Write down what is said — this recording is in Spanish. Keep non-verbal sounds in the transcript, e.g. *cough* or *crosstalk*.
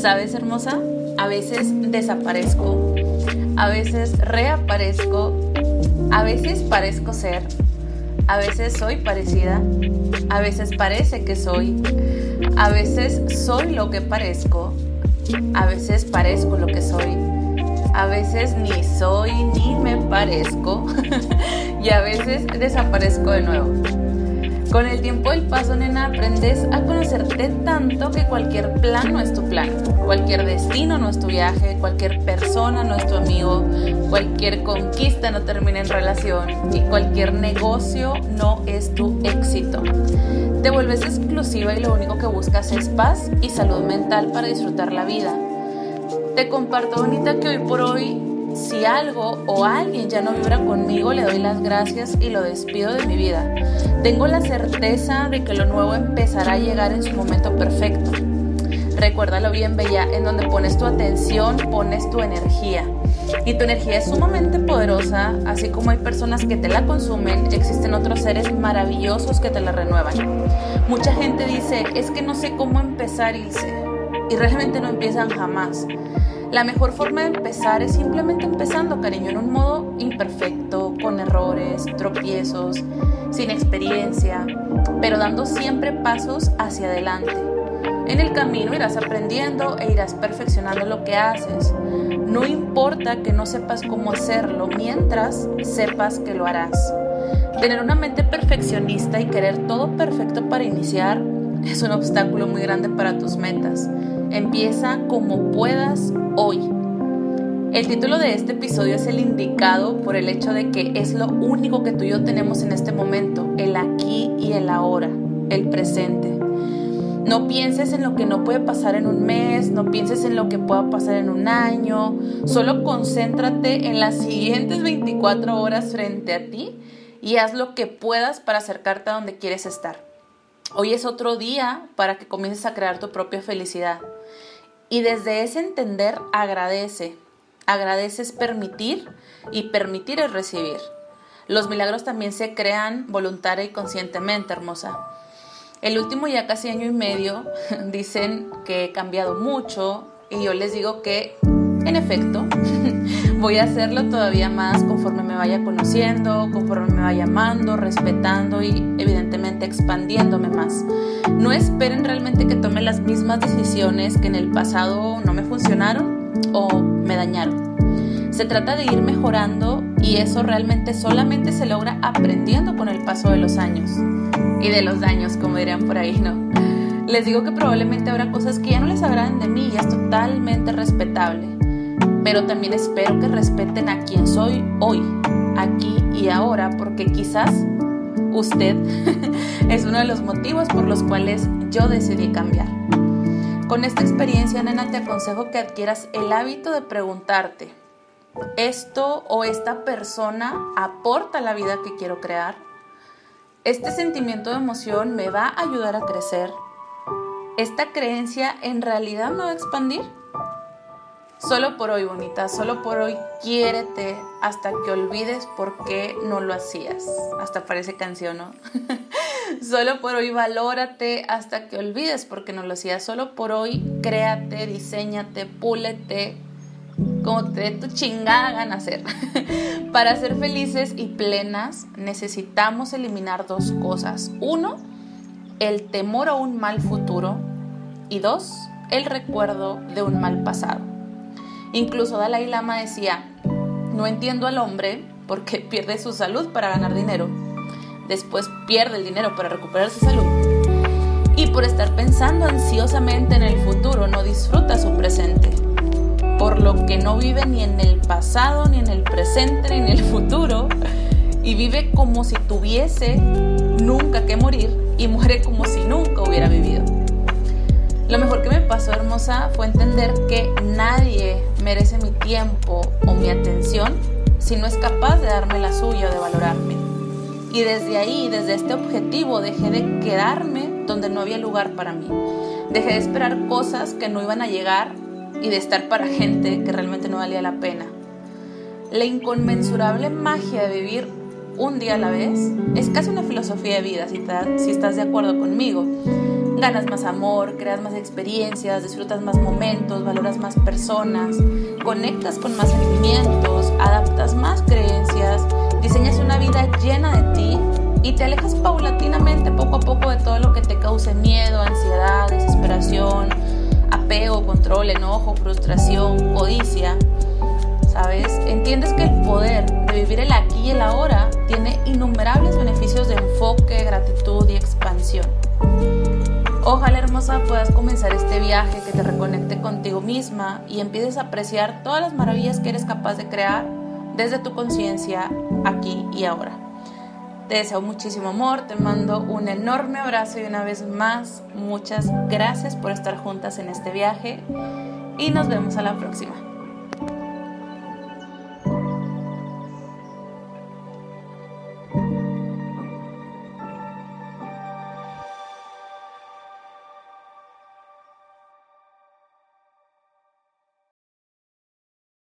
¿Sabes, hermosa? A veces desaparezco, a veces reaparezco, a veces parezco ser, a veces soy parecida, a veces parece que soy, a veces soy lo que parezco, a veces parezco lo que soy, a veces ni soy ni me parezco. *laughs* Y a veces desaparezco de nuevo. Con el tiempo del paso, nena, aprendes a conocerte tanto que cualquier plan no es tu plan, cualquier destino no es tu viaje, cualquier persona no es tu amigo, cualquier conquista no termina en relación y cualquier negocio no es tu éxito. Te vuelves exclusiva y lo único que buscas es paz y salud mental para disfrutar la vida. Te comparto, bonita, que hoy por hoy si algo o alguien ya no vibra conmigo, le doy las gracias y lo despido de mi vida. Tengo la certeza de que lo nuevo empezará a llegar en su momento perfecto. Recuérdalo bien, Bella, en donde pones tu atención, pones tu energía. Y tu energía es sumamente poderosa, así como hay personas que te la consumen, existen otros seres maravillosos que te la renuevan. Mucha gente dice, es que no sé cómo empezar, Ilse. Y realmente no empiezan jamás. La mejor forma de empezar es simplemente empezando, cariño, en un modo imperfecto, con errores, tropiezos, sin experiencia, pero dando siempre pasos hacia adelante. En el camino irás aprendiendo e irás perfeccionando lo que haces. No importa que no sepas cómo hacerlo, mientras sepas que lo harás. Tener una mente perfeccionista y querer todo perfecto para iniciar es un obstáculo muy grande para tus metas. Empieza como puedas hoy. El título de este episodio es el indicado por el hecho de que es lo único que tú y yo tenemos en este momento, el aquí y el ahora, el presente. No pienses en lo que no puede pasar en un mes, no pienses en lo que pueda pasar en un año, solo concéntrate en las siguientes 24 horas frente a ti y haz lo que puedas para acercarte a donde quieres estar. Hoy es otro día para que comiences a crear tu propia felicidad. Y desde ese entender agradece. Agradece es permitir y permitir es recibir. Los milagros también se crean voluntaria y conscientemente, hermosa. El último ya casi año y medio *laughs* dicen que he cambiado mucho y yo les digo que, en efecto, *laughs* voy a hacerlo todavía más conforme me vaya conociendo, conforme me vaya amando, respetando y evidentemente expandiéndome más. No esperen realmente que tome las mismas decisiones que en el pasado no me funcionaron o me dañaron. Se trata de ir mejorando y eso realmente solamente se logra aprendiendo con el paso de los años y de los daños, como dirían por ahí, ¿no? Les digo que probablemente habrá cosas que ya no les agraden de mí y es totalmente respetable, pero también espero que respeten a quien soy hoy, aquí y ahora, porque quizás usted *laughs* es uno de los motivos por los cuales yo decidí cambiar. Con esta experiencia, nena, te aconsejo que adquieras el hábito de preguntarte, ¿esto o esta persona aporta la vida que quiero crear? ¿Este sentimiento de emoción me va a ayudar a crecer? ¿Esta creencia en realidad me va a expandir? Solo por hoy, bonita, solo por hoy quiérete hasta que olvides por qué no lo hacías. Hasta parece canción, ¿no? *laughs* solo por hoy valórate hasta que olvides por qué no lo hacías. Solo por hoy créate, diseñate, púlete, como te dé tu chingada gana hacer. *laughs* Para ser felices y plenas necesitamos eliminar dos cosas. Uno, el temor a un mal futuro. Y dos, el recuerdo de un mal pasado. Incluso Dalai Lama decía, no entiendo al hombre porque pierde su salud para ganar dinero, después pierde el dinero para recuperar su salud. Y por estar pensando ansiosamente en el futuro no disfruta su presente, por lo que no vive ni en el pasado, ni en el presente, ni en el futuro. Y vive como si tuviese nunca que morir y muere como si nunca hubiera vivido. Lo mejor que me pasó, hermosa, fue entender que nadie merece mi tiempo o mi atención si no es capaz de darme la suya o de valorarme. Y desde ahí, desde este objetivo, dejé de quedarme donde no había lugar para mí. Dejé de esperar cosas que no iban a llegar y de estar para gente que realmente no valía la pena. La inconmensurable magia de vivir un día a la vez es casi una filosofía de vida, si, estás de acuerdo conmigo. Ganas más amor, creas más experiencias, disfrutas más momentos, valoras más personas, conectas con más sentimientos, adaptas más creencias, diseñas una vida llena de ti y te alejas paulatinamente poco a poco de todo lo que te cause miedo, ansiedad, desesperación, apego, control, enojo, frustración, codicia. ¿Sabes? Entiendes que el poder de vivir el aquí y el ahora tiene innumerables beneficios de enfoque, gratitud y expansión. Ojalá hermosa puedas comenzar este viaje que te reconecte contigo misma y empieces a apreciar todas las maravillas que eres capaz de crear desde tu conciencia aquí y ahora. Te deseo muchísimo amor, te mando un enorme abrazo y una vez más muchas gracias por estar juntas en este viaje y nos vemos a la próxima.